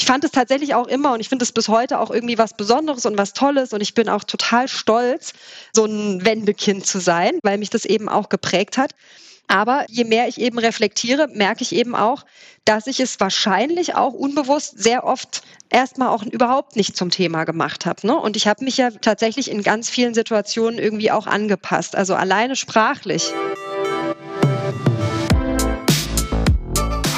ich fand es tatsächlich auch immer und ich finde es bis heute auch irgendwie was Besonderes und was Tolles und ich bin auch total stolz, so ein Wendekind zu sein, weil mich das eben auch geprägt hat. Aber je mehr ich eben reflektiere, merke ich eben auch, dass ich es wahrscheinlich auch unbewusst sehr oft erstmal auch überhaupt nicht zum Thema gemacht habe. Ne? Und ich habe mich ja tatsächlich in ganz vielen Situationen irgendwie auch angepasst, also alleine sprachlich.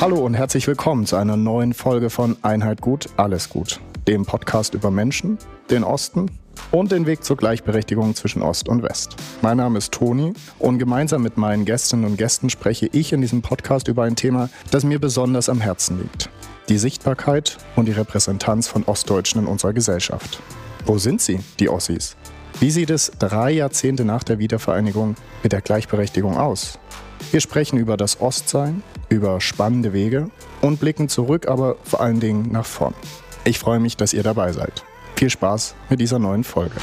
Hallo und herzlich willkommen zu einer neuen Folge von Einheit gut, alles gut, dem Podcast über Menschen, den Osten und den Weg zur Gleichberechtigung zwischen Ost und West. Mein Name ist Toni und gemeinsam mit meinen Gästinnen und Gästen spreche ich in diesem Podcast über ein Thema, das mir besonders am Herzen liegt. Die Sichtbarkeit und die Repräsentanz von Ostdeutschen in unserer Gesellschaft. Wo sind sie, die Ossis? Wie sieht es drei Jahrzehnte nach der Wiedervereinigung mit der Gleichberechtigung aus? Wir sprechen über das Ostsein, über spannende Wege und blicken zurück, aber vor allen Dingen nach vorn. Ich freue mich, dass ihr dabei seid. Viel Spaß mit dieser neuen Folge.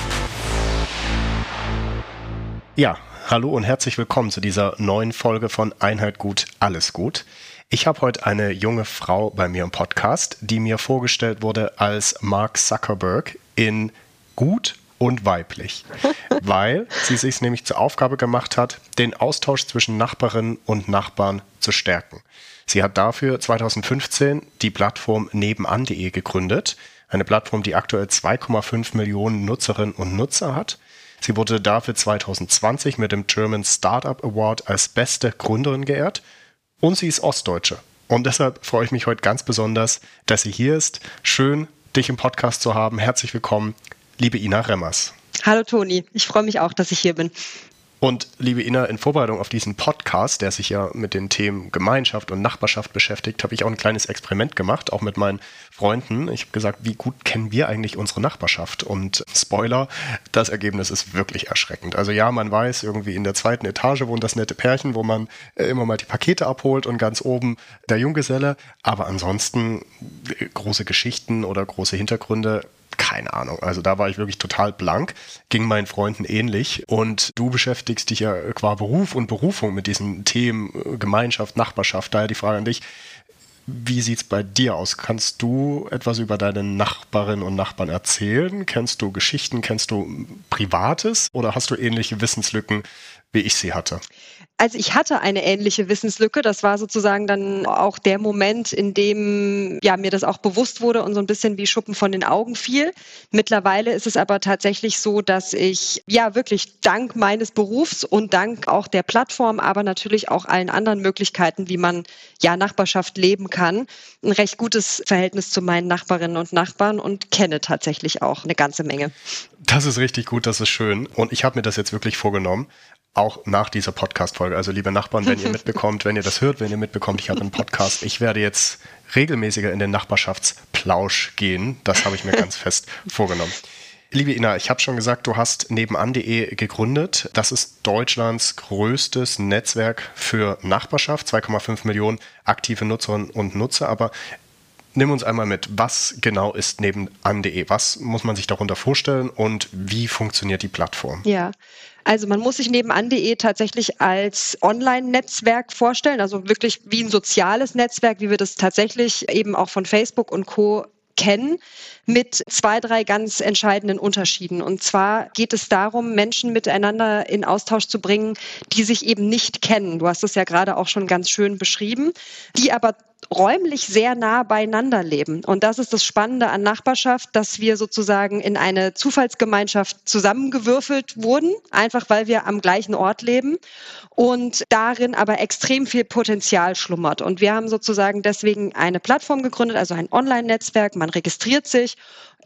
Ja, hallo und herzlich willkommen zu dieser neuen Folge von Einheit gut, alles gut. Ich habe heute eine junge Frau bei mir im Podcast, die mir vorgestellt wurde als Mark Zuckerberg in gut und weiblich, weil sie sich nämlich zur Aufgabe gemacht hat, den Austausch zwischen Nachbarinnen und Nachbarn zu stärken. Sie hat dafür 2015 die Plattform nebenan.de gegründet, eine Plattform, die aktuell 2,5 Millionen Nutzerinnen und Nutzer hat. Sie wurde dafür 2020 mit dem German Startup Award als beste Gründerin geehrt und sie ist Ostdeutsche. Und deshalb freue ich mich heute ganz besonders, dass sie hier ist. Schön, dich im Podcast zu haben. Herzlich willkommen liebe Ina Remmers. Hallo Toni, ich freue mich auch, dass ich hier bin. Und liebe Ina, in Vorbereitung auf diesen Podcast, der sich ja mit den Themen Gemeinschaft und Nachbarschaft beschäftigt, habe ich auch ein kleines Experiment gemacht, auch mit meinen Freunden. Ich habe gesagt, wie gut kennen wir eigentlich unsere Nachbarschaft? Und Spoiler, das Ergebnis ist wirklich erschreckend. Also ja, man weiß, irgendwie in der zweiten Etage wohnt das nette Pärchen, wo man äh, immer mal die Pakete abholt und ganz oben der Junggeselle. Aber ansonsten äh, große Geschichten oder große Hintergründe keine Ahnung. Also da war ich wirklich total blank. Ging meinen Freunden ähnlich. Und du beschäftigst dich ja qua Beruf und Berufung mit diesen Themen äh, Gemeinschaft, Nachbarschaft. Daher die Frage an dich. Wie sieht es bei dir aus? Kannst du etwas über deine Nachbarinnen und Nachbarn erzählen? Kennst du Geschichten? Kennst du Privates? Oder hast du ähnliche Wissenslücken, wie ich sie hatte? Also ich hatte eine ähnliche Wissenslücke. Das war sozusagen dann auch der Moment, in dem ja mir das auch bewusst wurde und so ein bisschen wie Schuppen von den Augen fiel. Mittlerweile ist es aber tatsächlich so, dass ich ja wirklich dank meines Berufs und dank auch der Plattform, aber natürlich auch allen anderen Möglichkeiten, wie man ja Nachbarschaft leben kann, ein recht gutes Verhältnis zu meinen Nachbarinnen und Nachbarn und kenne tatsächlich auch eine ganze Menge. Das ist richtig gut, das ist schön. Und ich habe mir das jetzt wirklich vorgenommen auch nach dieser Podcast-Folge. Also liebe Nachbarn, wenn ihr mitbekommt, wenn ihr das hört, wenn ihr mitbekommt, ich habe einen Podcast, ich werde jetzt regelmäßiger in den Nachbarschaftsplausch gehen. Das habe ich mir ganz fest vorgenommen. Liebe Ina, ich habe schon gesagt, du hast nebenan.de gegründet. Das ist Deutschlands größtes Netzwerk für Nachbarschaft, 2,5 Millionen aktive Nutzerinnen und Nutzer. Aber nimm uns einmal mit, was genau ist nebenan.de? Was muss man sich darunter vorstellen und wie funktioniert die Plattform? Ja, also man muss sich nebenan.de tatsächlich als Online-Netzwerk vorstellen, also wirklich wie ein soziales Netzwerk, wie wir das tatsächlich eben auch von Facebook und Co kennen, mit zwei, drei ganz entscheidenden Unterschieden. Und zwar geht es darum, Menschen miteinander in Austausch zu bringen, die sich eben nicht kennen. Du hast es ja gerade auch schon ganz schön beschrieben, die aber räumlich sehr nah beieinander leben. Und das ist das Spannende an Nachbarschaft, dass wir sozusagen in eine Zufallsgemeinschaft zusammengewürfelt wurden, einfach weil wir am gleichen Ort leben und darin aber extrem viel Potenzial schlummert. Und wir haben sozusagen deswegen eine Plattform gegründet, also ein Online-Netzwerk. Man registriert sich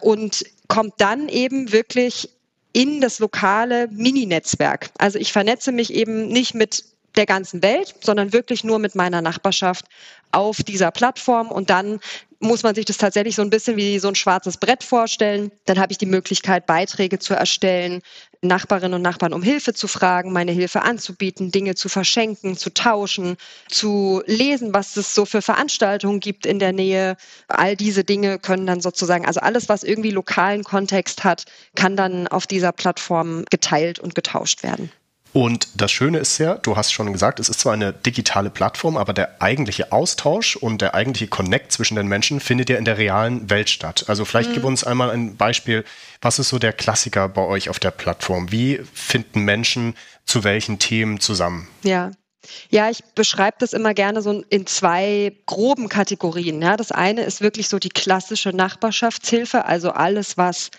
und kommt dann eben wirklich in das lokale Mini-Netzwerk. Also ich vernetze mich eben nicht mit der ganzen Welt, sondern wirklich nur mit meiner Nachbarschaft auf dieser Plattform und dann muss man sich das tatsächlich so ein bisschen wie so ein schwarzes Brett vorstellen. Dann habe ich die Möglichkeit, Beiträge zu erstellen, Nachbarinnen und Nachbarn um Hilfe zu fragen, meine Hilfe anzubieten, Dinge zu verschenken, zu tauschen, zu lesen, was es so für Veranstaltungen gibt in der Nähe. All diese Dinge können dann sozusagen, also alles, was irgendwie lokalen Kontext hat, kann dann auf dieser Plattform geteilt und getauscht werden. Und das Schöne ist ja, du hast schon gesagt, es ist zwar eine digitale Plattform, aber der eigentliche Austausch und der eigentliche Connect zwischen den Menschen findet ja in der realen Welt statt. Also vielleicht mhm. gib uns einmal ein Beispiel, was ist so der Klassiker bei euch auf der Plattform? Wie finden Menschen zu welchen Themen zusammen? Ja, ja, ich beschreibe das immer gerne so in zwei groben Kategorien. Ja, das eine ist wirklich so die klassische Nachbarschaftshilfe, also alles, was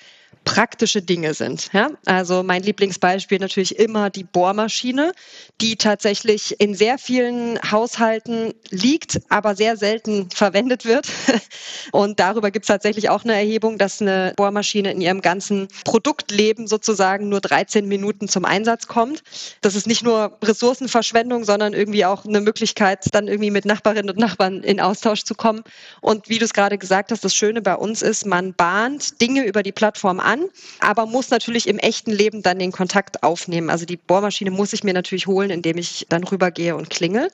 praktische Dinge sind. Ja? Also mein Lieblingsbeispiel natürlich immer die Bohrmaschine, die tatsächlich in sehr vielen Haushalten liegt, aber sehr selten verwendet wird. Und darüber gibt es tatsächlich auch eine Erhebung, dass eine Bohrmaschine in ihrem ganzen Produktleben sozusagen nur 13 Minuten zum Einsatz kommt. Das ist nicht nur Ressourcenverschwendung, sondern irgendwie auch eine Möglichkeit, dann irgendwie mit Nachbarinnen und Nachbarn in Austausch zu kommen. Und wie du es gerade gesagt hast, das Schöne bei uns ist, man bahnt Dinge über die Plattform an an, aber muss natürlich im echten Leben dann den Kontakt aufnehmen. Also die Bohrmaschine muss ich mir natürlich holen, indem ich dann rübergehe und klingel.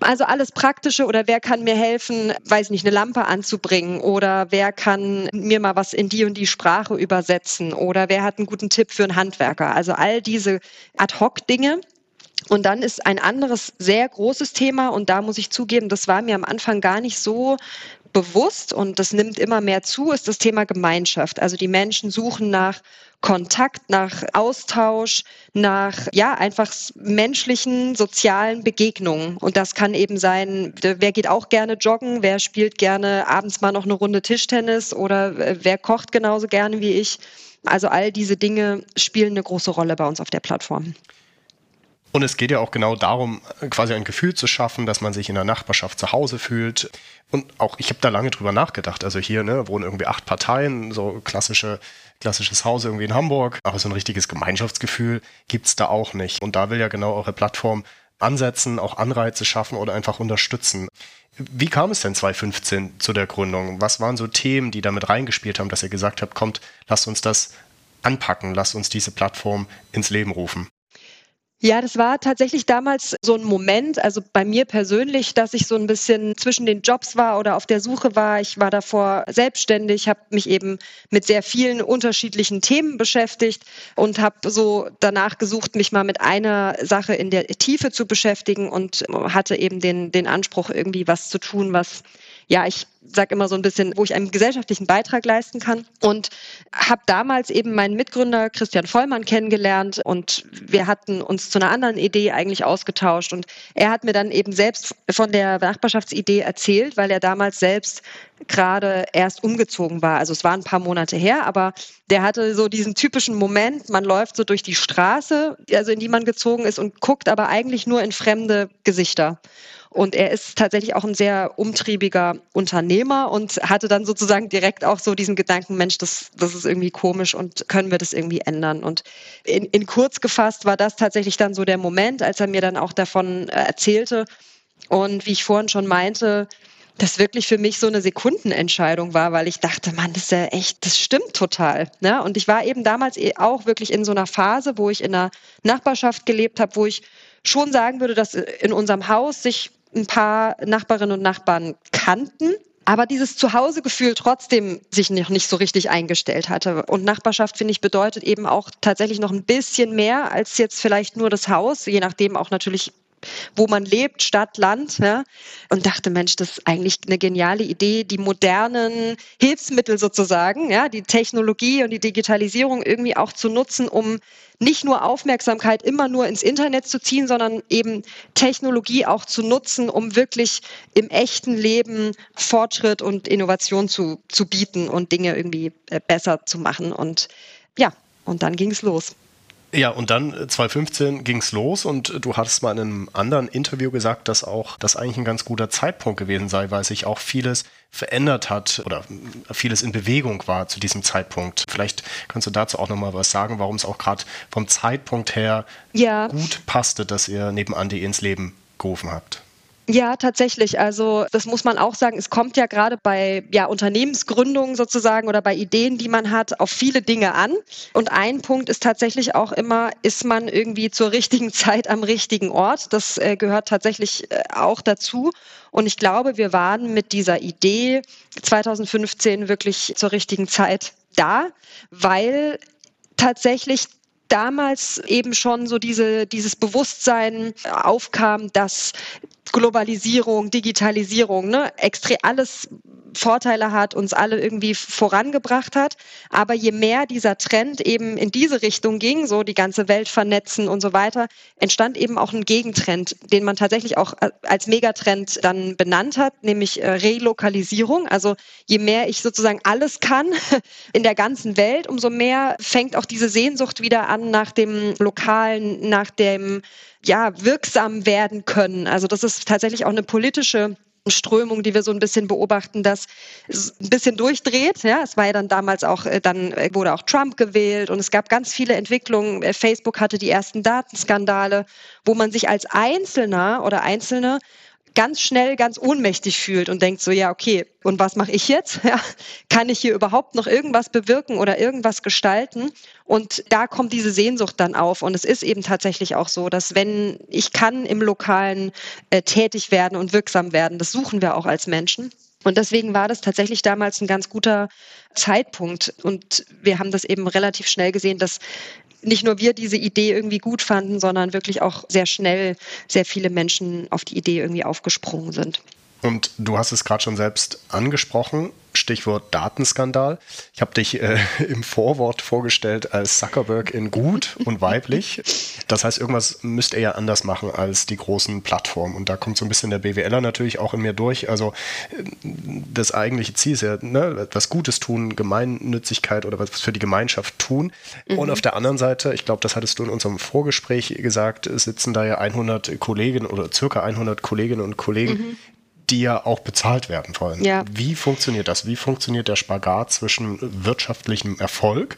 Also alles Praktische oder wer kann mir helfen, weiß nicht, eine Lampe anzubringen oder wer kann mir mal was in die und die Sprache übersetzen oder wer hat einen guten Tipp für einen Handwerker. Also all diese Ad-Hoc-Dinge. Und dann ist ein anderes sehr großes Thema und da muss ich zugeben, das war mir am Anfang gar nicht so bewusst und das nimmt immer mehr zu, ist das Thema Gemeinschaft. Also die Menschen suchen nach Kontakt, nach Austausch, nach ja einfach menschlichen, sozialen Begegnungen. Und das kann eben sein, wer geht auch gerne joggen, wer spielt gerne abends mal noch eine Runde Tischtennis oder äh, wer kocht genauso gerne wie ich. Also all diese Dinge spielen eine große Rolle bei uns auf der Plattform. Und es geht ja auch genau darum, quasi ein Gefühl zu schaffen, dass man sich in der Nachbarschaft zu Hause fühlt. Und auch, ich habe da lange drüber nachgedacht. Also hier ne, wohnen irgendwie acht Parteien, so klassische, klassisches Haus irgendwie in Hamburg. Aber so ein richtiges Gemeinschaftsgefühl gibt es da auch nicht. Und da will ja genau eure Plattform ansetzen, auch Anreize schaffen oder einfach unterstützen. Wie kam es denn 2015 zu der Gründung? Was waren so Themen, die damit reingespielt haben, dass ihr gesagt habt, kommt, lasst uns das anpacken, lasst uns diese Plattform ins Leben rufen? Ja, das war tatsächlich damals so ein Moment, also bei mir persönlich, dass ich so ein bisschen zwischen den Jobs war oder auf der Suche war. Ich war davor selbstständig, habe mich eben mit sehr vielen unterschiedlichen Themen beschäftigt und habe so danach gesucht, mich mal mit einer Sache in der Tiefe zu beschäftigen und hatte eben den, den Anspruch, irgendwie was zu tun, was ja, ich sage immer so ein bisschen, wo ich einen gesellschaftlichen Beitrag leisten kann. Und habe damals eben meinen Mitgründer Christian Vollmann kennengelernt und wir hatten uns zu einer anderen Idee eigentlich ausgetauscht. Und er hat mir dann eben selbst von der Nachbarschaftsidee erzählt, weil er damals selbst gerade erst umgezogen war. Also es war ein paar Monate her, aber der hatte so diesen typischen Moment, man läuft so durch die Straße, also in die man gezogen ist und guckt aber eigentlich nur in fremde Gesichter. Und er ist tatsächlich auch ein sehr umtriebiger Unternehmer und hatte dann sozusagen direkt auch so diesen Gedanken, Mensch, das, das ist irgendwie komisch und können wir das irgendwie ändern? Und in, in kurz gefasst war das tatsächlich dann so der Moment, als er mir dann auch davon äh, erzählte. Und wie ich vorhin schon meinte, das wirklich für mich so eine Sekundenentscheidung war, weil ich dachte, Mann, das ist ja echt, das stimmt total. Ne? Und ich war eben damals eh auch wirklich in so einer Phase, wo ich in einer Nachbarschaft gelebt habe, wo ich schon sagen würde, dass in unserem Haus sich ein paar Nachbarinnen und Nachbarn kannten, aber dieses Zuhausegefühl trotzdem sich noch nicht so richtig eingestellt hatte. Und Nachbarschaft, finde ich, bedeutet eben auch tatsächlich noch ein bisschen mehr als jetzt vielleicht nur das Haus, je nachdem auch natürlich wo man lebt, Stadt, Land. Ja? Und dachte, Mensch, das ist eigentlich eine geniale Idee, die modernen Hilfsmittel sozusagen, ja, die Technologie und die Digitalisierung irgendwie auch zu nutzen, um nicht nur Aufmerksamkeit immer nur ins Internet zu ziehen, sondern eben Technologie auch zu nutzen, um wirklich im echten Leben Fortschritt und Innovation zu, zu bieten und Dinge irgendwie äh, besser zu machen. Und ja, und dann ging es los. Ja, und dann 2015 ging es los und du hattest mal in einem anderen Interview gesagt, dass auch das eigentlich ein ganz guter Zeitpunkt gewesen sei, weil sich auch vieles verändert hat oder vieles in Bewegung war zu diesem Zeitpunkt. Vielleicht kannst du dazu auch nochmal was sagen, warum es auch gerade vom Zeitpunkt her ja. gut passte, dass ihr nebenan die ins Leben gerufen habt. Ja, tatsächlich. Also das muss man auch sagen. Es kommt ja gerade bei ja, Unternehmensgründungen sozusagen oder bei Ideen, die man hat, auf viele Dinge an. Und ein Punkt ist tatsächlich auch immer, ist man irgendwie zur richtigen Zeit am richtigen Ort. Das äh, gehört tatsächlich äh, auch dazu. Und ich glaube, wir waren mit dieser Idee 2015 wirklich zur richtigen Zeit da, weil tatsächlich damals eben schon so diese, dieses Bewusstsein aufkam, dass Globalisierung, Digitalisierung, ne, extrem alles Vorteile hat, uns alle irgendwie vorangebracht hat. Aber je mehr dieser Trend eben in diese Richtung ging, so die ganze Welt vernetzen und so weiter, entstand eben auch ein Gegentrend, den man tatsächlich auch äh, als Megatrend dann benannt hat, nämlich äh, Relokalisierung. Also je mehr ich sozusagen alles kann in der ganzen Welt, umso mehr fängt auch diese Sehnsucht wieder an nach dem Lokalen, nach dem ja, wirksam werden können. Also das ist tatsächlich auch eine politische Strömung, die wir so ein bisschen beobachten, dass es ein bisschen durchdreht. Ja, es war ja dann damals auch, äh, dann wurde auch Trump gewählt und es gab ganz viele Entwicklungen. Äh, Facebook hatte die ersten Datenskandale, wo man sich als Einzelner oder Einzelne ganz schnell ganz ohnmächtig fühlt und denkt so, ja, okay, und was mache ich jetzt? Ja, kann ich hier überhaupt noch irgendwas bewirken oder irgendwas gestalten? Und da kommt diese Sehnsucht dann auf. Und es ist eben tatsächlich auch so, dass wenn ich kann im Lokalen äh, tätig werden und wirksam werden, das suchen wir auch als Menschen. Und deswegen war das tatsächlich damals ein ganz guter Zeitpunkt. Und wir haben das eben relativ schnell gesehen, dass nicht nur wir diese Idee irgendwie gut fanden, sondern wirklich auch sehr schnell sehr viele Menschen auf die Idee irgendwie aufgesprungen sind. Und du hast es gerade schon selbst angesprochen. Stichwort Datenskandal. Ich habe dich äh, im Vorwort vorgestellt als Zuckerberg in gut und weiblich. Das heißt, irgendwas müsst ihr ja anders machen als die großen Plattformen. Und da kommt so ein bisschen der BWLer natürlich auch in mir durch. Also das eigentliche Ziel ist ja, ne, etwas Gutes tun, Gemeinnützigkeit oder was für die Gemeinschaft tun. Mhm. Und auf der anderen Seite, ich glaube, das hattest du in unserem Vorgespräch gesagt, sitzen da ja 100 Kolleginnen oder circa 100 Kolleginnen und Kollegen, mhm die ja auch bezahlt werden wollen. Ja. Wie funktioniert das? Wie funktioniert der Spagat zwischen wirtschaftlichem Erfolg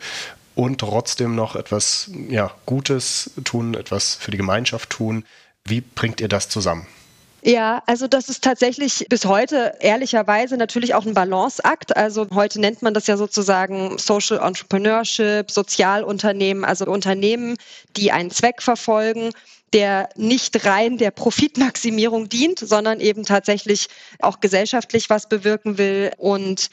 und trotzdem noch etwas ja, Gutes tun, etwas für die Gemeinschaft tun? Wie bringt ihr das zusammen? Ja, also das ist tatsächlich bis heute ehrlicherweise natürlich auch ein Balanceakt. Also heute nennt man das ja sozusagen Social Entrepreneurship, Sozialunternehmen, also Unternehmen, die einen Zweck verfolgen der nicht rein der Profitmaximierung dient, sondern eben tatsächlich auch gesellschaftlich was bewirken will. Und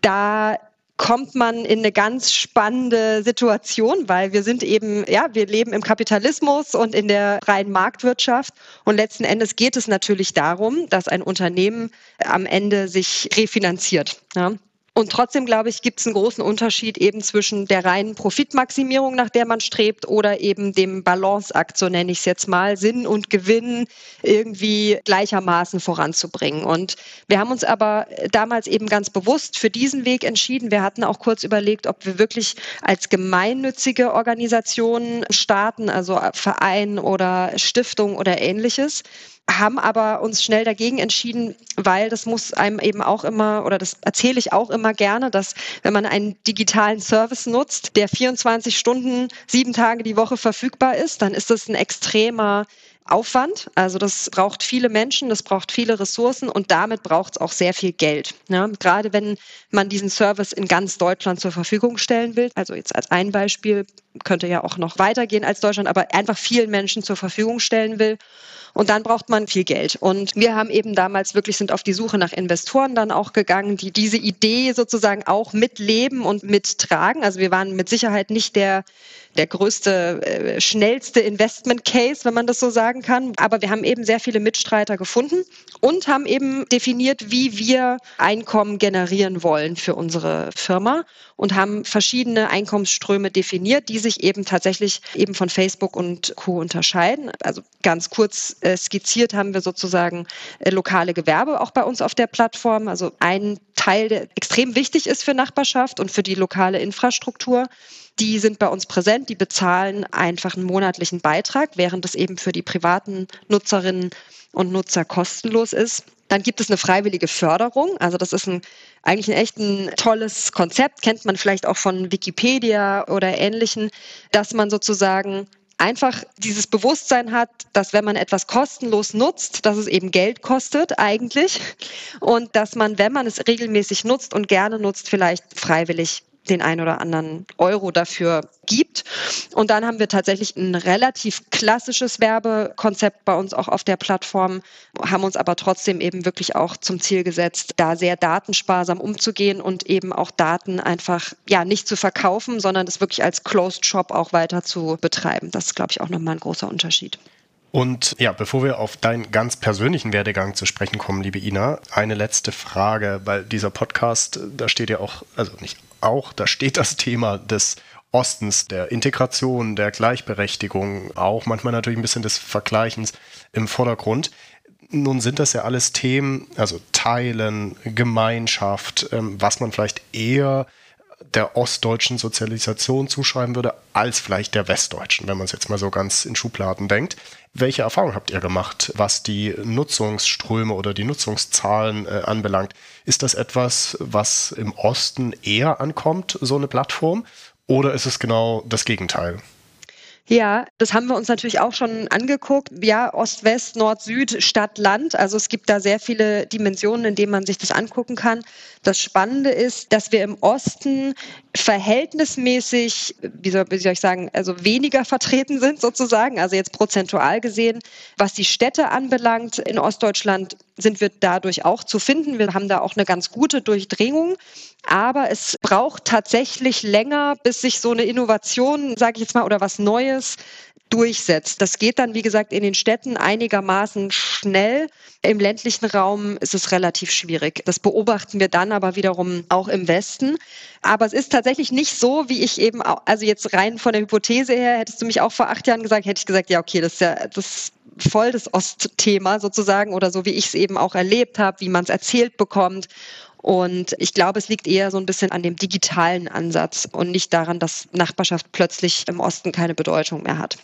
da kommt man in eine ganz spannende Situation, weil wir sind eben, ja, wir leben im Kapitalismus und in der freien Marktwirtschaft. Und letzten Endes geht es natürlich darum, dass ein Unternehmen am Ende sich refinanziert. Ja. Und trotzdem, glaube ich, gibt es einen großen Unterschied eben zwischen der reinen Profitmaximierung, nach der man strebt, oder eben dem Balanceakt, so nenne ich es jetzt mal, Sinn und Gewinn irgendwie gleichermaßen voranzubringen. Und wir haben uns aber damals eben ganz bewusst für diesen Weg entschieden. Wir hatten auch kurz überlegt, ob wir wirklich als gemeinnützige Organisation starten, also Verein oder Stiftung oder ähnliches haben aber uns schnell dagegen entschieden, weil das muss einem eben auch immer, oder das erzähle ich auch immer gerne, dass wenn man einen digitalen Service nutzt, der 24 Stunden, sieben Tage die Woche verfügbar ist, dann ist das ein extremer Aufwand. Also das braucht viele Menschen, das braucht viele Ressourcen und damit braucht es auch sehr viel Geld. Ja, gerade wenn man diesen Service in ganz Deutschland zur Verfügung stellen will. Also jetzt als ein Beispiel könnte ja auch noch weitergehen als Deutschland, aber einfach vielen Menschen zur Verfügung stellen will. Und dann braucht man viel Geld. Und wir haben eben damals wirklich sind auf die Suche nach Investoren dann auch gegangen, die diese Idee sozusagen auch mitleben und mittragen. Also wir waren mit Sicherheit nicht der der größte, äh, schnellste Investment Case, wenn man das so sagen kann. Aber wir haben eben sehr viele Mitstreiter gefunden und haben eben definiert, wie wir Einkommen generieren wollen für unsere Firma und haben verschiedene Einkommensströme definiert, die sich eben tatsächlich eben von Facebook und Co. unterscheiden. Also ganz kurz äh, skizziert haben wir sozusagen äh, lokale Gewerbe auch bei uns auf der Plattform. Also ein Teil, der extrem wichtig ist für Nachbarschaft und für die lokale Infrastruktur die sind bei uns präsent, die bezahlen einfach einen monatlichen Beitrag, während es eben für die privaten Nutzerinnen und Nutzer kostenlos ist. Dann gibt es eine freiwillige Förderung. Also das ist ein, eigentlich ein echt ein tolles Konzept, kennt man vielleicht auch von Wikipedia oder ähnlichen, dass man sozusagen einfach dieses Bewusstsein hat, dass wenn man etwas kostenlos nutzt, dass es eben Geld kostet eigentlich und dass man, wenn man es regelmäßig nutzt und gerne nutzt, vielleicht freiwillig den ein oder anderen Euro dafür gibt. Und dann haben wir tatsächlich ein relativ klassisches Werbekonzept bei uns auch auf der Plattform, haben uns aber trotzdem eben wirklich auch zum Ziel gesetzt, da sehr datensparsam umzugehen und eben auch Daten einfach ja nicht zu verkaufen, sondern das wirklich als Closed Shop auch weiter zu betreiben. Das ist, glaube ich, auch nochmal ein großer Unterschied. Und ja, bevor wir auf deinen ganz persönlichen Werdegang zu sprechen kommen, liebe Ina, eine letzte Frage, weil dieser Podcast, da steht ja auch, also nicht auch, da steht das Thema des Ostens, der Integration, der Gleichberechtigung, auch manchmal natürlich ein bisschen des Vergleichens im Vordergrund. Nun sind das ja alles Themen, also Teilen, Gemeinschaft, ähm, was man vielleicht eher der ostdeutschen Sozialisation zuschreiben würde, als vielleicht der westdeutschen, wenn man es jetzt mal so ganz in Schubladen denkt. Welche Erfahrungen habt ihr gemacht, was die Nutzungsströme oder die Nutzungszahlen äh, anbelangt? Ist das etwas, was im Osten eher ankommt, so eine Plattform? Oder ist es genau das Gegenteil? Ja, das haben wir uns natürlich auch schon angeguckt. Ja, Ost, West, Nord, Süd, Stadt, Land. Also es gibt da sehr viele Dimensionen, in denen man sich das angucken kann. Das Spannende ist, dass wir im Osten verhältnismäßig, wie soll, wie soll ich sagen, also weniger vertreten sind sozusagen, also jetzt prozentual gesehen. Was die Städte anbelangt in Ostdeutschland, sind wir dadurch auch zu finden. Wir haben da auch eine ganz gute Durchdringung. Aber es braucht tatsächlich länger, bis sich so eine Innovation, sage ich jetzt mal, oder was Neues durchsetzt. Das geht dann, wie gesagt, in den Städten einigermaßen schnell. Im ländlichen Raum ist es relativ schwierig. Das beobachten wir dann aber wiederum auch im Westen. Aber es ist tatsächlich nicht so, wie ich eben, auch, also jetzt rein von der Hypothese her, hättest du mich auch vor acht Jahren gesagt, hätte ich gesagt, ja, okay, das ist ja, das voll das Ostthema sozusagen oder so, wie ich es eben auch erlebt habe, wie man es erzählt bekommt. Und ich glaube, es liegt eher so ein bisschen an dem digitalen Ansatz und nicht daran, dass Nachbarschaft plötzlich im Osten keine Bedeutung mehr hat.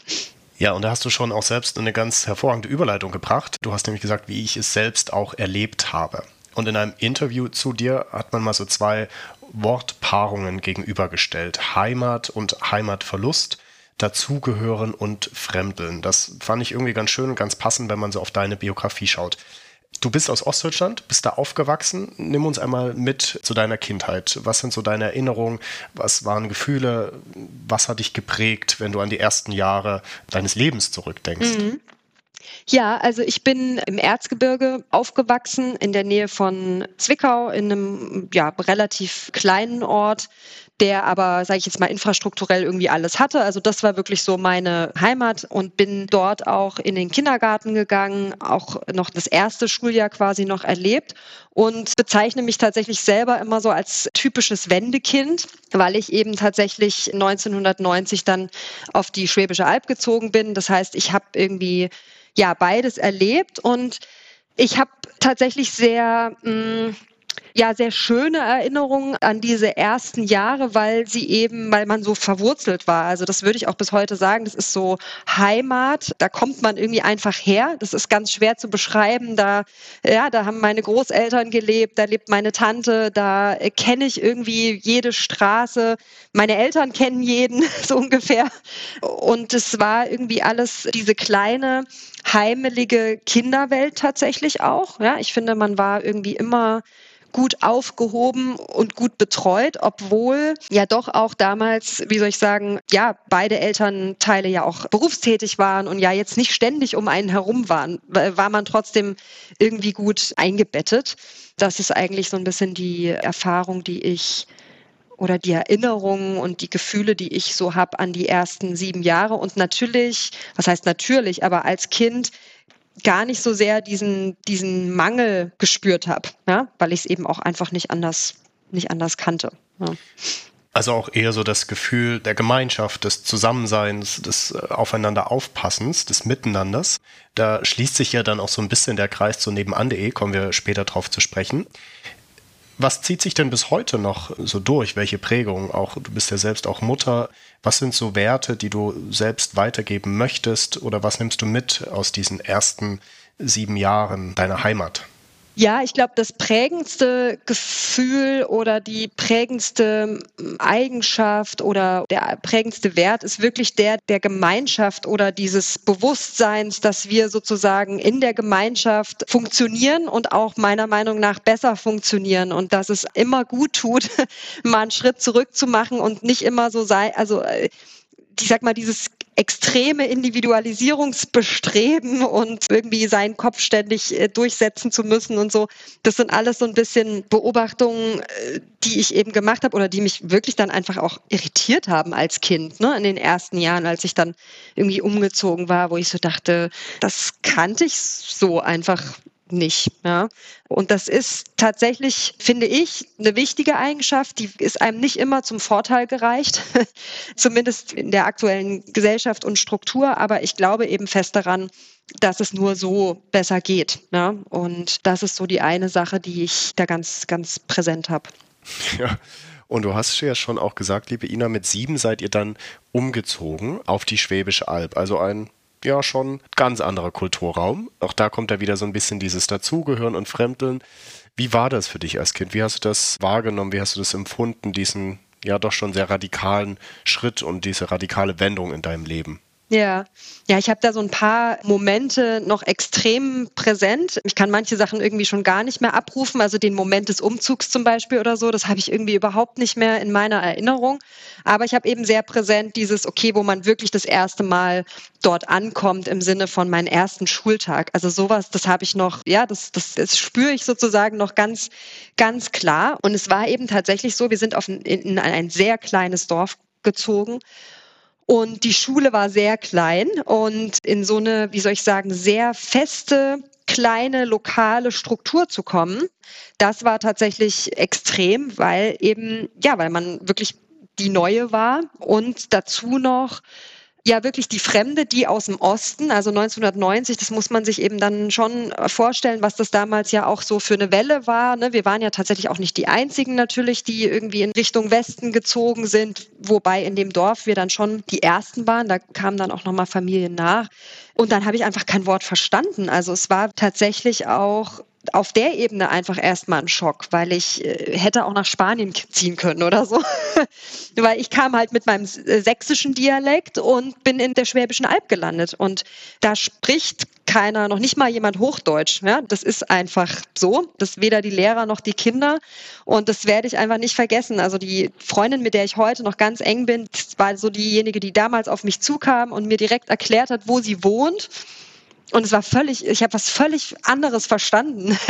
Ja, und da hast du schon auch selbst eine ganz hervorragende Überleitung gebracht. Du hast nämlich gesagt, wie ich es selbst auch erlebt habe. Und in einem Interview zu dir hat man mal so zwei Wortpaarungen gegenübergestellt. Heimat und Heimatverlust dazugehören und fremdeln. Das fand ich irgendwie ganz schön und ganz passend, wenn man so auf deine Biografie schaut. Du bist aus Ostdeutschland, bist da aufgewachsen. Nimm uns einmal mit zu deiner Kindheit. Was sind so deine Erinnerungen? Was waren Gefühle? Was hat dich geprägt, wenn du an die ersten Jahre deines Lebens zurückdenkst? Mhm. Ja, also ich bin im Erzgebirge aufgewachsen, in der Nähe von Zwickau, in einem ja, relativ kleinen Ort der aber, sage ich jetzt mal, infrastrukturell irgendwie alles hatte. Also das war wirklich so meine Heimat und bin dort auch in den Kindergarten gegangen, auch noch das erste Schuljahr quasi noch erlebt und bezeichne mich tatsächlich selber immer so als typisches Wendekind, weil ich eben tatsächlich 1990 dann auf die Schwäbische Alb gezogen bin. Das heißt, ich habe irgendwie ja beides erlebt und ich habe tatsächlich sehr mh, mm, ja sehr schöne Erinnerungen an diese ersten Jahre, weil sie eben, weil man so verwurzelt war. Also das würde ich auch bis heute sagen. Das ist so Heimat. Da kommt man irgendwie einfach her. Das ist ganz schwer zu beschreiben. Da, ja, da haben meine Großeltern gelebt. Da lebt meine Tante. Da kenne ich irgendwie jede Straße. Meine Eltern kennen jeden so ungefähr. Und es war irgendwie alles diese kleine heimelige Kinderwelt tatsächlich auch. Ja, ich finde, man war irgendwie immer gut aufgehoben und gut betreut, obwohl ja doch auch damals, wie soll ich sagen, ja, beide Elternteile ja auch berufstätig waren und ja jetzt nicht ständig um einen herum waren, war man trotzdem irgendwie gut eingebettet. Das ist eigentlich so ein bisschen die Erfahrung, die ich oder die Erinnerungen und die Gefühle, die ich so habe an die ersten sieben Jahre. Und natürlich, was heißt natürlich, aber als Kind gar nicht so sehr diesen, diesen Mangel gespürt habe, ja? weil ich es eben auch einfach nicht anders, nicht anders kannte. Ja. Also auch eher so das Gefühl der Gemeinschaft, des Zusammenseins, des äh, Aufeinander-Aufpassens, des Miteinanders. Da schließt sich ja dann auch so ein bisschen der Kreis zu nebenan.de, kommen wir später drauf zu sprechen. Was zieht sich denn bis heute noch so durch? Welche Prägungen? Auch du bist ja selbst auch Mutter. Was sind so Werte, die du selbst weitergeben möchtest? Oder was nimmst du mit aus diesen ersten sieben Jahren deiner Heimat? Ja, ich glaube, das prägendste Gefühl oder die prägendste hm, Eigenschaft oder der prägendste Wert ist wirklich der der Gemeinschaft oder dieses Bewusstseins, dass wir sozusagen in der Gemeinschaft funktionieren und auch meiner Meinung nach besser funktionieren und dass es immer gut tut, mal einen Schritt zurück zu machen und nicht immer so sei, also äh, ich sag mal, dieses extreme Individualisierungsbestreben und irgendwie seinen Kopf ständig äh, durchsetzen zu müssen und so. Das sind alles so ein bisschen Beobachtungen, äh, die ich eben gemacht habe oder die mich wirklich dann einfach auch irritiert haben als Kind, ne, in den ersten Jahren, als ich dann irgendwie umgezogen war, wo ich so dachte, das kannte ich so einfach nicht. Ja. Und das ist tatsächlich, finde ich, eine wichtige Eigenschaft, die ist einem nicht immer zum Vorteil gereicht, zumindest in der aktuellen Gesellschaft und Struktur. Aber ich glaube eben fest daran, dass es nur so besser geht. Ja. Und das ist so die eine Sache, die ich da ganz, ganz präsent habe. Ja. Und du hast ja schon auch gesagt, liebe Ina, mit sieben seid ihr dann umgezogen auf die Schwäbische Alb, also ein ja schon ganz anderer Kulturraum. Auch da kommt ja wieder so ein bisschen dieses Dazugehören und Fremdeln. Wie war das für dich als Kind? Wie hast du das wahrgenommen? Wie hast du das empfunden, diesen ja doch schon sehr radikalen Schritt und diese radikale Wendung in deinem Leben? Ja, ja, ich habe da so ein paar Momente noch extrem präsent. Ich kann manche Sachen irgendwie schon gar nicht mehr abrufen. Also den Moment des Umzugs zum Beispiel oder so, das habe ich irgendwie überhaupt nicht mehr in meiner Erinnerung. Aber ich habe eben sehr präsent dieses, okay, wo man wirklich das erste Mal dort ankommt im Sinne von meinem ersten Schultag. Also sowas, das habe ich noch, ja, das, das, das spüre ich sozusagen noch ganz, ganz klar. Und es war eben tatsächlich so, wir sind auf ein, in ein sehr kleines Dorf gezogen und die Schule war sehr klein und in so eine, wie soll ich sagen, sehr feste, kleine, lokale Struktur zu kommen, das war tatsächlich extrem, weil eben, ja, weil man wirklich die neue war und dazu noch ja wirklich die Fremde, die aus dem Osten, also 1990, das muss man sich eben dann schon vorstellen, was das damals ja auch so für eine Welle war. Ne? Wir waren ja tatsächlich auch nicht die einzigen natürlich, die irgendwie in Richtung Westen gezogen sind, wobei in dem Dorf wir dann schon die ersten waren. Da kamen dann auch nochmal Familien nach. Und dann habe ich einfach kein Wort verstanden. Also es war tatsächlich auch auf der Ebene einfach erstmal ein Schock, weil ich äh, hätte auch nach Spanien ziehen können oder so. weil ich kam halt mit meinem äh, sächsischen Dialekt und bin in der Schwäbischen Alb gelandet. Und da spricht keiner, noch nicht mal jemand Hochdeutsch. Ja? Das ist einfach so. Das weder die Lehrer noch die Kinder. Und das werde ich einfach nicht vergessen. Also die Freundin, mit der ich heute noch ganz eng bin, war so diejenige, die damals auf mich zukam und mir direkt erklärt hat, wo sie wohnt. Und es war völlig, ich habe was völlig anderes verstanden.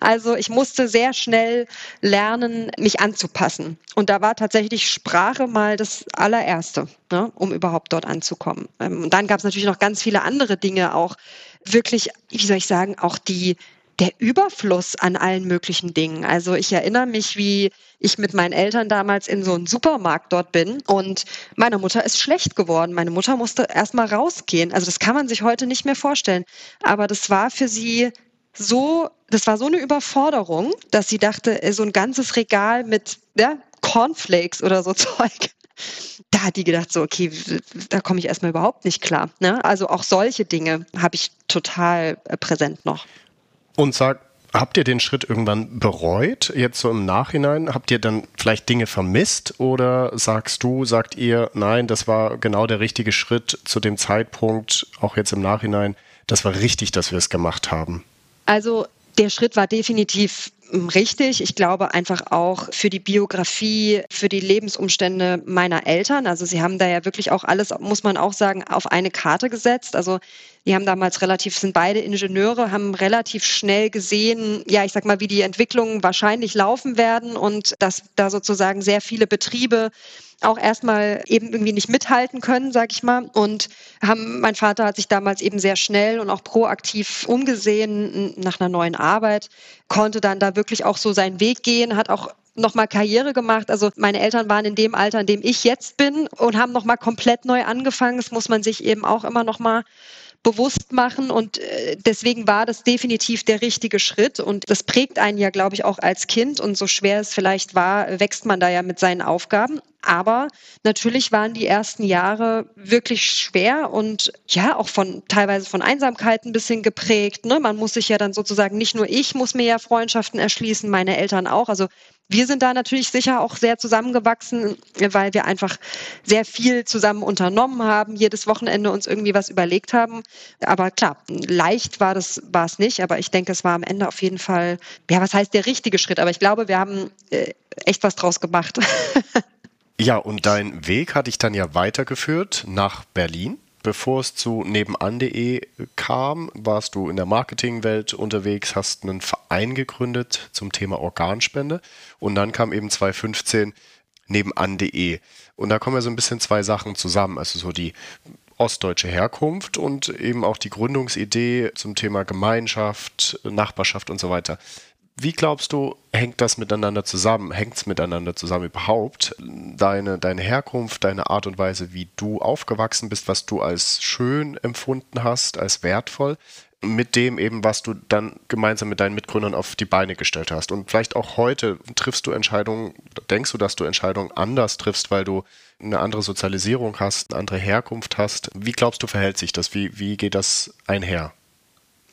Also ich musste sehr schnell lernen, mich anzupassen. Und da war tatsächlich Sprache mal das allererste, ne, um überhaupt dort anzukommen. Ähm, und dann gab es natürlich noch ganz viele andere Dinge, auch wirklich, wie soll ich sagen, auch die der Überfluss an allen möglichen Dingen. Also ich erinnere mich, wie ich mit meinen Eltern damals in so einen Supermarkt dort bin und meine Mutter ist schlecht geworden. Meine Mutter musste erstmal rausgehen. Also das kann man sich heute nicht mehr vorstellen. Aber das war für sie so, das war so eine Überforderung, dass sie dachte, so ein ganzes Regal mit ja, Cornflakes oder so Zeug. Da hat die gedacht, so, okay, da komme ich erstmal überhaupt nicht klar. Ne? Also auch solche Dinge habe ich total äh, präsent noch. Und sag, habt ihr den Schritt irgendwann bereut, jetzt so im Nachhinein? Habt ihr dann vielleicht Dinge vermisst oder sagst du, sagt ihr, nein, das war genau der richtige Schritt zu dem Zeitpunkt, auch jetzt im Nachhinein, das war richtig, dass wir es gemacht haben? Also der Schritt war definitiv richtig. Ich glaube einfach auch für die Biografie, für die Lebensumstände meiner Eltern. Also sie haben da ja wirklich auch alles, muss man auch sagen, auf eine Karte gesetzt. Also die haben damals relativ, sind beide Ingenieure, haben relativ schnell gesehen, ja, ich sag mal, wie die Entwicklungen wahrscheinlich laufen werden und dass da sozusagen sehr viele Betriebe auch erstmal eben irgendwie nicht mithalten können, sag ich mal. Und haben, mein Vater hat sich damals eben sehr schnell und auch proaktiv umgesehen nach einer neuen Arbeit, konnte dann da wirklich auch so seinen Weg gehen, hat auch nochmal Karriere gemacht. Also meine Eltern waren in dem Alter, in dem ich jetzt bin und haben nochmal komplett neu angefangen. Das muss man sich eben auch immer nochmal bewusst machen und äh, deswegen war das definitiv der richtige Schritt und das prägt einen ja, glaube ich, auch als Kind und so schwer es vielleicht war, wächst man da ja mit seinen Aufgaben. Aber natürlich waren die ersten Jahre wirklich schwer und ja, auch von teilweise von Einsamkeit ein bisschen geprägt. Ne? Man muss sich ja dann sozusagen, nicht nur ich muss mir ja Freundschaften erschließen, meine Eltern auch. Also wir sind da natürlich sicher auch sehr zusammengewachsen, weil wir einfach sehr viel zusammen unternommen haben, jedes Wochenende uns irgendwie was überlegt haben. Aber klar, leicht war das war es nicht, aber ich denke, es war am Ende auf jeden Fall, ja, was heißt der richtige Schritt? Aber ich glaube, wir haben äh, echt was draus gemacht. ja, und dein Weg hat dich dann ja weitergeführt nach Berlin. Bevor es zu nebenan.de kam, warst du in der Marketingwelt unterwegs, hast einen Verein gegründet zum Thema Organspende und dann kam eben 2015 nebenan.de. Und da kommen ja so ein bisschen zwei Sachen zusammen, also so die ostdeutsche Herkunft und eben auch die Gründungsidee zum Thema Gemeinschaft, Nachbarschaft und so weiter. Wie glaubst du, hängt das miteinander zusammen? Hängt es miteinander zusammen überhaupt? Deine, deine Herkunft, deine Art und Weise, wie du aufgewachsen bist, was du als schön empfunden hast, als wertvoll, mit dem eben, was du dann gemeinsam mit deinen Mitgründern auf die Beine gestellt hast. Und vielleicht auch heute triffst du Entscheidungen, denkst du, dass du Entscheidungen anders triffst, weil du eine andere Sozialisierung hast, eine andere Herkunft hast. Wie glaubst du, verhält sich das? Wie, wie geht das einher?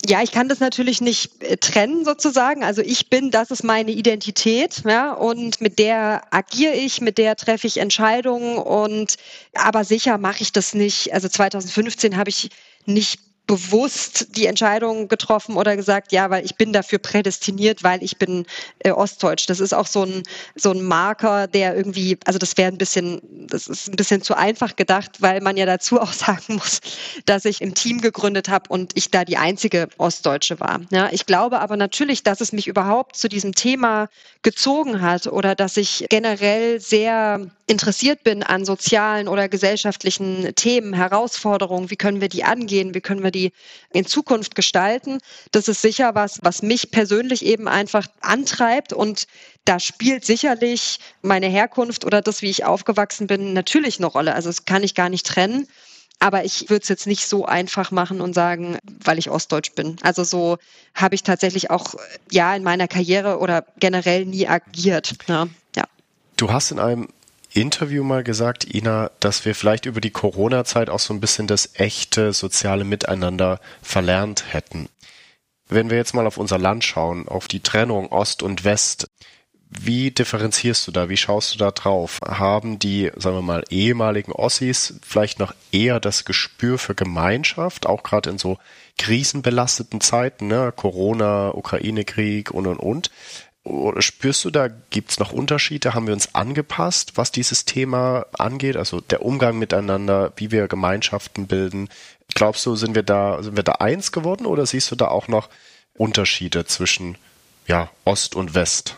Ja, ich kann das natürlich nicht äh, trennen sozusagen. Also ich bin, das ist meine Identität, ja, und mit der agiere ich, mit der treffe ich Entscheidungen und aber sicher mache ich das nicht. Also 2015 habe ich nicht bewusst die Entscheidung getroffen oder gesagt, ja, weil ich bin dafür prädestiniert, weil ich bin äh, Ostdeutsch. Das ist auch so ein, so ein Marker, der irgendwie, also das wäre ein bisschen, das ist ein bisschen zu einfach gedacht, weil man ja dazu auch sagen muss, dass ich im Team gegründet habe und ich da die einzige Ostdeutsche war. Ja, ich glaube aber natürlich, dass es mich überhaupt zu diesem Thema gezogen hat oder dass ich generell sehr interessiert bin an sozialen oder gesellschaftlichen Themen, Herausforderungen, wie können wir die angehen, wie können wir die in Zukunft gestalten, das ist sicher was, was mich persönlich eben einfach antreibt und da spielt sicherlich meine Herkunft oder das, wie ich aufgewachsen bin, natürlich eine Rolle. Also das kann ich gar nicht trennen. Aber ich würde es jetzt nicht so einfach machen und sagen, weil ich Ostdeutsch bin. Also so habe ich tatsächlich auch ja in meiner Karriere oder generell nie agiert. Ja. ja. Du hast in einem Interview mal gesagt, Ina, dass wir vielleicht über die Corona-Zeit auch so ein bisschen das echte soziale Miteinander verlernt hätten. Wenn wir jetzt mal auf unser Land schauen, auf die Trennung Ost und West, wie differenzierst du da? Wie schaust du da drauf? Haben die, sagen wir mal, ehemaligen Ossis vielleicht noch eher das Gespür für Gemeinschaft, auch gerade in so krisenbelasteten Zeiten, ne? Corona, Ukraine-Krieg und und und? Oder spürst du da, gibt es noch Unterschiede? Haben wir uns angepasst, was dieses Thema angeht? Also der Umgang miteinander, wie wir Gemeinschaften bilden. Glaubst du, sind wir da, sind wir da eins geworden oder siehst du da auch noch Unterschiede zwischen ja, Ost und West?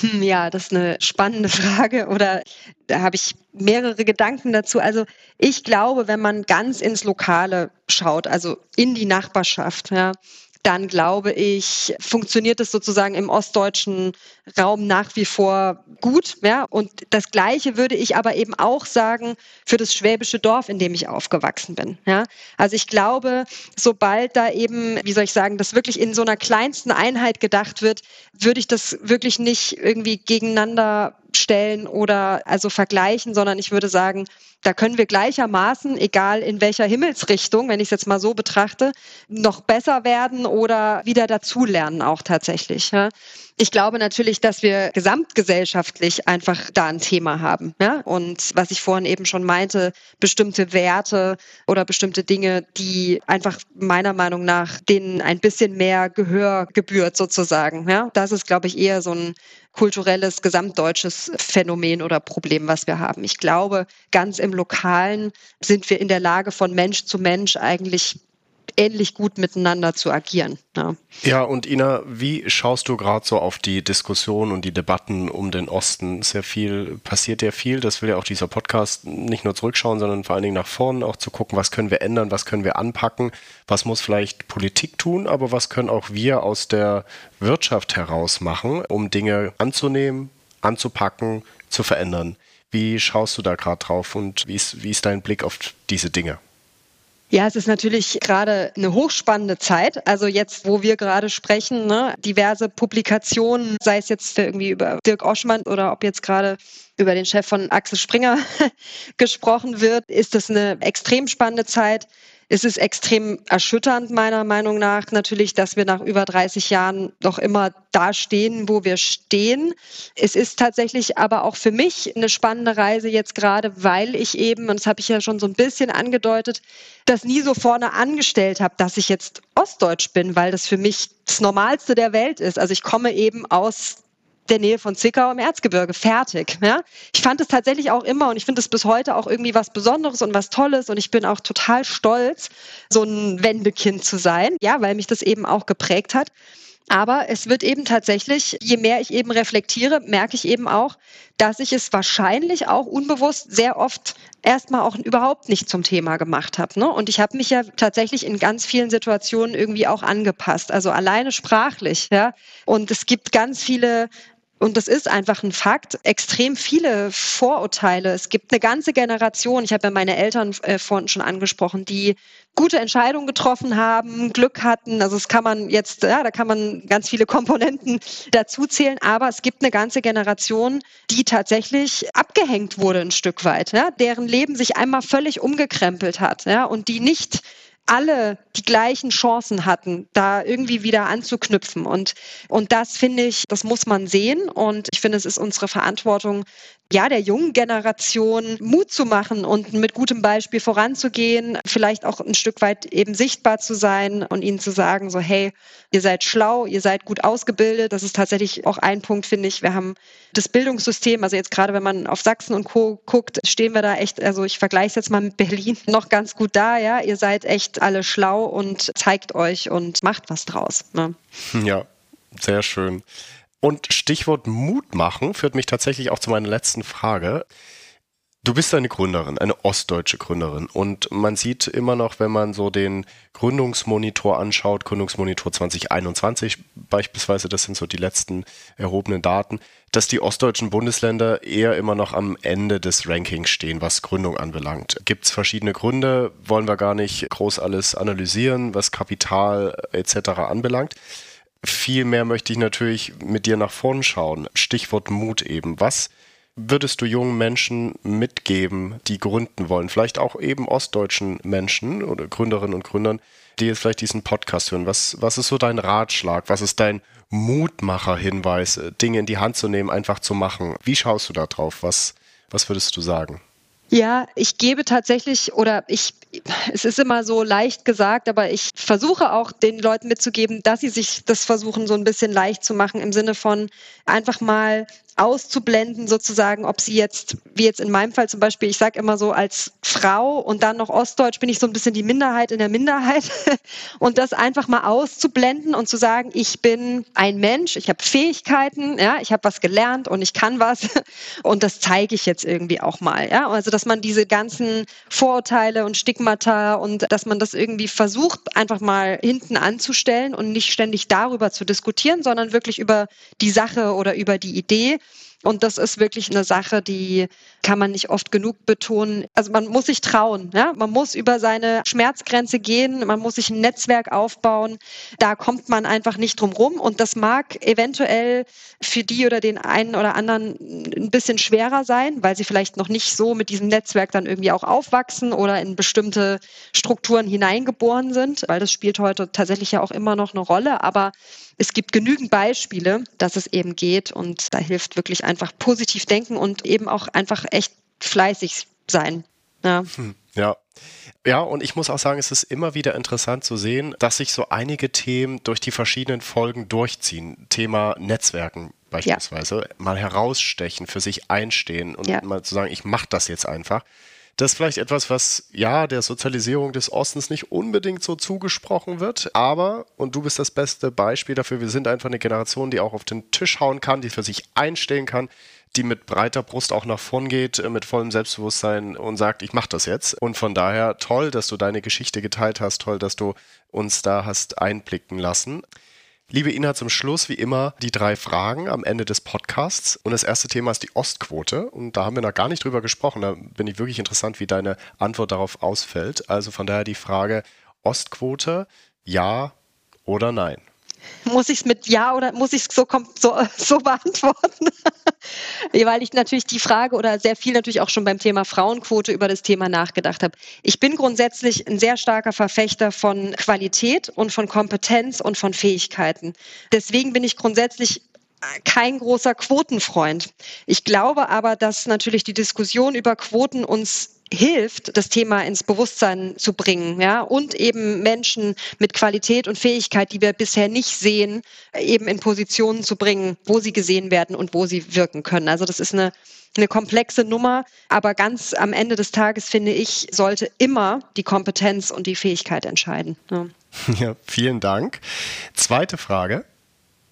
Hm, ja, das ist eine spannende Frage oder da habe ich mehrere Gedanken dazu. Also ich glaube, wenn man ganz ins Lokale schaut, also in die Nachbarschaft, ja, dann glaube ich, funktioniert es sozusagen im ostdeutschen Raum nach wie vor gut. Ja? Und das Gleiche würde ich aber eben auch sagen für das schwäbische Dorf, in dem ich aufgewachsen bin. Ja? Also ich glaube, sobald da eben, wie soll ich sagen, das wirklich in so einer kleinsten Einheit gedacht wird, würde ich das wirklich nicht irgendwie gegeneinander stellen oder also vergleichen, sondern ich würde sagen, da können wir gleichermaßen, egal in welcher Himmelsrichtung, wenn ich es jetzt mal so betrachte, noch besser werden oder wieder dazulernen auch tatsächlich. Ja. Ich glaube natürlich, dass wir gesamtgesellschaftlich einfach da ein Thema haben. Ja? Und was ich vorhin eben schon meinte, bestimmte Werte oder bestimmte Dinge, die einfach meiner Meinung nach denen ein bisschen mehr Gehör gebührt sozusagen. Ja? Das ist, glaube ich, eher so ein kulturelles, gesamtdeutsches Phänomen oder Problem, was wir haben. Ich glaube, ganz im Lokalen sind wir in der Lage, von Mensch zu Mensch eigentlich ähnlich gut miteinander zu agieren. Ja, ja und Ina, wie schaust du gerade so auf die Diskussion und die Debatten um den Osten? Sehr viel, passiert ja viel. Das will ja auch dieser Podcast nicht nur zurückschauen, sondern vor allen Dingen nach vorne auch zu gucken, was können wir ändern, was können wir anpacken, was muss vielleicht Politik tun, aber was können auch wir aus der Wirtschaft heraus machen, um Dinge anzunehmen, anzupacken, zu verändern. Wie schaust du da gerade drauf und wie ist, wie ist dein Blick auf diese Dinge? Ja, es ist natürlich gerade eine hochspannende Zeit. Also jetzt, wo wir gerade sprechen, ne, diverse Publikationen, sei es jetzt irgendwie über Dirk Oschmann oder ob jetzt gerade über den Chef von Axel Springer gesprochen wird, ist das eine extrem spannende Zeit. Es ist extrem erschütternd, meiner Meinung nach, natürlich, dass wir nach über 30 Jahren noch immer da stehen, wo wir stehen. Es ist tatsächlich aber auch für mich eine spannende Reise jetzt gerade, weil ich eben, und das habe ich ja schon so ein bisschen angedeutet, das nie so vorne angestellt habe, dass ich jetzt Ostdeutsch bin, weil das für mich das Normalste der Welt ist. Also ich komme eben aus der Nähe von Zickau im Erzgebirge. Fertig. Ja? Ich fand es tatsächlich auch immer und ich finde es bis heute auch irgendwie was Besonderes und was Tolles und ich bin auch total stolz, so ein Wendekind zu sein, ja, weil mich das eben auch geprägt hat. Aber es wird eben tatsächlich, je mehr ich eben reflektiere, merke ich eben auch, dass ich es wahrscheinlich auch unbewusst sehr oft erstmal auch überhaupt nicht zum Thema gemacht habe. Ne? Und ich habe mich ja tatsächlich in ganz vielen Situationen irgendwie auch angepasst, also alleine sprachlich. Ja? Und es gibt ganz viele und das ist einfach ein Fakt, extrem viele Vorurteile. Es gibt eine ganze Generation, ich habe ja meine Eltern äh, vorhin schon angesprochen, die gute Entscheidungen getroffen haben, Glück hatten. Also es kann man jetzt, ja, da kann man ganz viele Komponenten dazu zählen, aber es gibt eine ganze Generation, die tatsächlich abgehängt wurde ein Stück weit, ja, deren Leben sich einmal völlig umgekrempelt hat, ja, und die nicht alle die gleichen Chancen hatten, da irgendwie wieder anzuknüpfen. Und, und das finde ich, das muss man sehen. Und ich finde, es ist unsere Verantwortung, ja, der jungen Generation Mut zu machen und mit gutem Beispiel voranzugehen, vielleicht auch ein Stück weit eben sichtbar zu sein und ihnen zu sagen, so, hey, ihr seid schlau, ihr seid gut ausgebildet. Das ist tatsächlich auch ein Punkt, finde ich. Wir haben das Bildungssystem, also jetzt gerade wenn man auf Sachsen und Co. guckt, stehen wir da echt, also ich vergleiche es jetzt mal mit Berlin, noch ganz gut da, ja. Ihr seid echt alle schlau und zeigt euch und macht was draus. Ne? Ja, sehr schön. Und Stichwort Mut machen führt mich tatsächlich auch zu meiner letzten Frage. Du bist eine Gründerin, eine ostdeutsche Gründerin. Und man sieht immer noch, wenn man so den Gründungsmonitor anschaut, Gründungsmonitor 2021 beispielsweise, das sind so die letzten erhobenen Daten, dass die ostdeutschen Bundesländer eher immer noch am Ende des Rankings stehen, was Gründung anbelangt. Gibt es verschiedene Gründe, wollen wir gar nicht groß alles analysieren, was Kapital etc. anbelangt. Vielmehr möchte ich natürlich mit dir nach vorn schauen. Stichwort Mut eben. Was würdest du jungen Menschen mitgeben, die gründen wollen? Vielleicht auch eben ostdeutschen Menschen oder Gründerinnen und Gründern, die jetzt vielleicht diesen Podcast hören. Was, was ist so dein Ratschlag? Was ist dein Mutmacher-Hinweis, Dinge in die Hand zu nehmen, einfach zu machen? Wie schaust du da drauf? Was, was würdest du sagen? Ja, ich gebe tatsächlich oder ich, es ist immer so leicht gesagt, aber ich versuche auch den Leuten mitzugeben, dass sie sich das versuchen, so ein bisschen leicht zu machen im Sinne von einfach mal auszublenden, sozusagen, ob sie jetzt, wie jetzt in meinem Fall zum Beispiel, ich sage immer so, als Frau und dann noch Ostdeutsch bin ich so ein bisschen die Minderheit in der Minderheit. Und das einfach mal auszublenden und zu sagen, ich bin ein Mensch, ich habe Fähigkeiten, ja, ich habe was gelernt und ich kann was. Und das zeige ich jetzt irgendwie auch mal, ja, also dass man diese ganzen Vorurteile und Stigmata und dass man das irgendwie versucht, einfach mal hinten anzustellen und nicht ständig darüber zu diskutieren, sondern wirklich über die Sache oder über die Idee und das ist wirklich eine Sache, die kann man nicht oft genug betonen. Also man muss sich trauen, ja? man muss über seine Schmerzgrenze gehen, man muss sich ein Netzwerk aufbauen. Da kommt man einfach nicht drum rum. Und das mag eventuell für die oder den einen oder anderen ein bisschen schwerer sein, weil sie vielleicht noch nicht so mit diesem Netzwerk dann irgendwie auch aufwachsen oder in bestimmte Strukturen hineingeboren sind, weil das spielt heute tatsächlich ja auch immer noch eine Rolle. Aber es gibt genügend Beispiele, dass es eben geht und da hilft wirklich einfach positiv denken und eben auch einfach echt fleißig sein. Ja. Hm, ja. Ja, und ich muss auch sagen, es ist immer wieder interessant zu sehen, dass sich so einige Themen durch die verschiedenen Folgen durchziehen. Thema Netzwerken beispielsweise, ja. mal herausstechen, für sich einstehen und ja. mal zu sagen, ich mache das jetzt einfach. Das ist vielleicht etwas, was ja der Sozialisierung des Ostens nicht unbedingt so zugesprochen wird, aber, und du bist das beste Beispiel dafür, wir sind einfach eine Generation, die auch auf den Tisch hauen kann, die für sich einstellen kann, die mit breiter Brust auch nach vorn geht, äh, mit vollem Selbstbewusstsein und sagt, ich mache das jetzt. Und von daher toll, dass du deine Geschichte geteilt hast, toll, dass du uns da hast einblicken lassen. Liebe Ina, zum Schluss wie immer die drei Fragen am Ende des Podcasts. Und das erste Thema ist die Ostquote. Und da haben wir noch gar nicht drüber gesprochen. Da bin ich wirklich interessant, wie deine Antwort darauf ausfällt. Also von daher die Frage, Ostquote, ja oder nein? Muss ich es mit Ja oder muss ich es so, so, so beantworten? Weil ich natürlich die Frage oder sehr viel natürlich auch schon beim Thema Frauenquote über das Thema nachgedacht habe. Ich bin grundsätzlich ein sehr starker Verfechter von Qualität und von Kompetenz und von Fähigkeiten. Deswegen bin ich grundsätzlich kein großer Quotenfreund. Ich glaube aber, dass natürlich die Diskussion über Quoten uns hilft, das Thema ins Bewusstsein zu bringen, ja, und eben Menschen mit Qualität und Fähigkeit, die wir bisher nicht sehen, eben in Positionen zu bringen, wo sie gesehen werden und wo sie wirken können. Also das ist eine eine komplexe Nummer, aber ganz am Ende des Tages finde ich, sollte immer die Kompetenz und die Fähigkeit entscheiden. Ja, ja vielen Dank. Zweite Frage.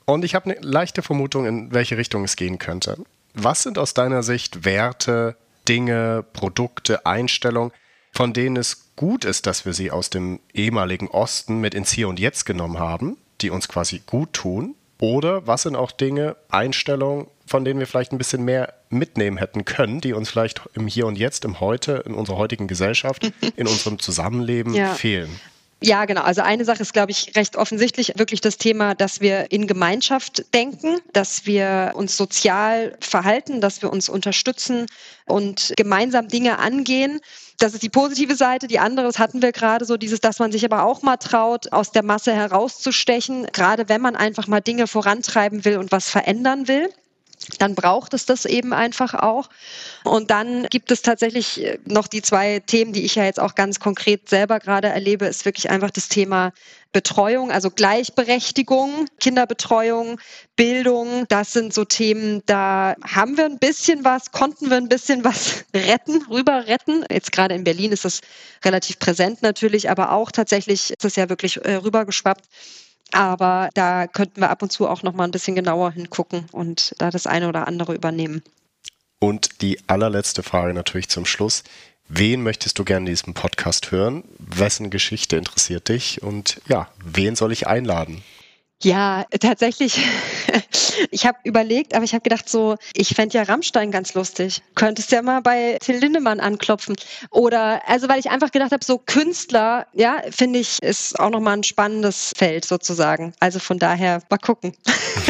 Und ich habe eine leichte Vermutung, in welche Richtung es gehen könnte. Was sind aus deiner Sicht Werte, Dinge, Produkte, Einstellungen, von denen es gut ist, dass wir sie aus dem ehemaligen Osten mit ins Hier und Jetzt genommen haben, die uns quasi gut tun? Oder was sind auch Dinge, Einstellungen, von denen wir vielleicht ein bisschen mehr mitnehmen hätten können, die uns vielleicht im Hier und Jetzt, im Heute, in unserer heutigen Gesellschaft, in unserem Zusammenleben ja. fehlen? Ja, genau. Also eine Sache ist, glaube ich, recht offensichtlich wirklich das Thema, dass wir in Gemeinschaft denken, dass wir uns sozial verhalten, dass wir uns unterstützen und gemeinsam Dinge angehen. Das ist die positive Seite. Die andere, das hatten wir gerade so, dieses, dass man sich aber auch mal traut, aus der Masse herauszustechen, gerade wenn man einfach mal Dinge vorantreiben will und was verändern will dann braucht es das eben einfach auch. Und dann gibt es tatsächlich äh, noch die zwei Themen, die ich ja jetzt auch ganz konkret selber gerade erlebe, ist wirklich einfach das Thema Betreuung, also Gleichberechtigung, Kinderbetreuung, Bildung. Das sind so Themen, da haben wir ein bisschen was, konnten wir ein bisschen was retten, rüber retten. Jetzt gerade in Berlin ist das relativ präsent natürlich, aber auch tatsächlich ist es ja wirklich äh, rübergeschwappt. Aber da könnten wir ab und zu auch noch mal ein bisschen genauer hingucken und da das eine oder andere übernehmen. Und die allerletzte Frage natürlich zum Schluss. Wen möchtest du gerne in diesem Podcast hören? Wessen Geschichte interessiert dich? Und ja, wen soll ich einladen? Ja, tatsächlich. Ich habe überlegt, aber ich habe gedacht, so, ich fände ja Rammstein ganz lustig. Könntest ja mal bei Till Lindemann anklopfen. Oder, also weil ich einfach gedacht habe, so Künstler, ja, finde ich, ist auch nochmal ein spannendes Feld sozusagen. Also von daher, mal gucken.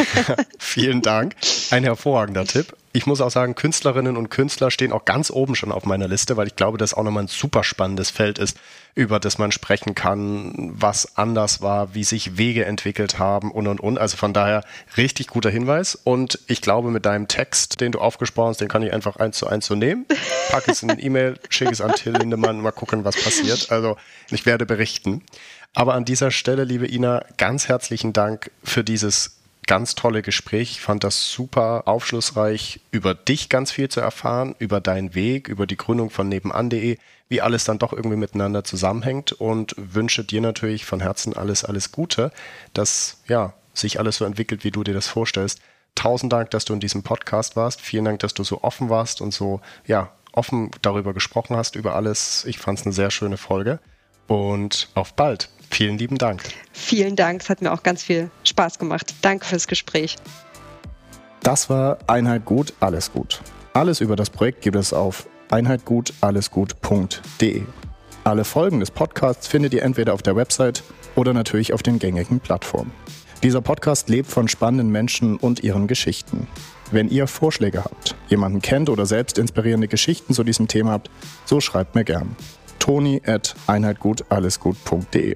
Vielen Dank. Ein hervorragender Tipp ich muss auch sagen, Künstlerinnen und Künstler stehen auch ganz oben schon auf meiner Liste, weil ich glaube, dass auch nochmal ein super spannendes Feld ist, über das man sprechen kann, was anders war, wie sich Wege entwickelt haben und und und. Also von daher richtig guter Hinweis. Und ich glaube, mit deinem Text, den du aufgesprochen hast, den kann ich einfach eins zu eins so nehmen. Pack es in eine E-Mail, schicke es an Till Lindemann, mal gucken, was passiert. Also ich werde berichten. Aber an dieser Stelle, liebe Ina, ganz herzlichen Dank für dieses ganz tolle Gespräch. Ich fand das super aufschlussreich, über dich ganz viel zu erfahren, über deinen Weg, über die Gründung von nebenan.de, wie alles dann doch irgendwie miteinander zusammenhängt und wünsche dir natürlich von Herzen alles, alles Gute, dass ja, sich alles so entwickelt, wie du dir das vorstellst. Tausend Dank, dass du in diesem Podcast warst. Vielen Dank, dass du so offen warst und so, ja, offen darüber gesprochen hast, über alles. Ich fand es eine sehr schöne Folge und auf bald. Vielen lieben Dank. Vielen Dank, es hat mir auch ganz viel Spaß gemacht. Danke fürs Gespräch. Das war Einheit gut, alles gut. Alles über das Projekt gibt es auf einheitgutallesgut.de. Alle Folgen des Podcasts findet ihr entweder auf der Website oder natürlich auf den gängigen Plattformen. Dieser Podcast lebt von spannenden Menschen und ihren Geschichten. Wenn ihr Vorschläge habt, jemanden kennt oder selbst inspirierende Geschichten zu diesem Thema habt, so schreibt mir gern. toni at einheitgutallesgut.de.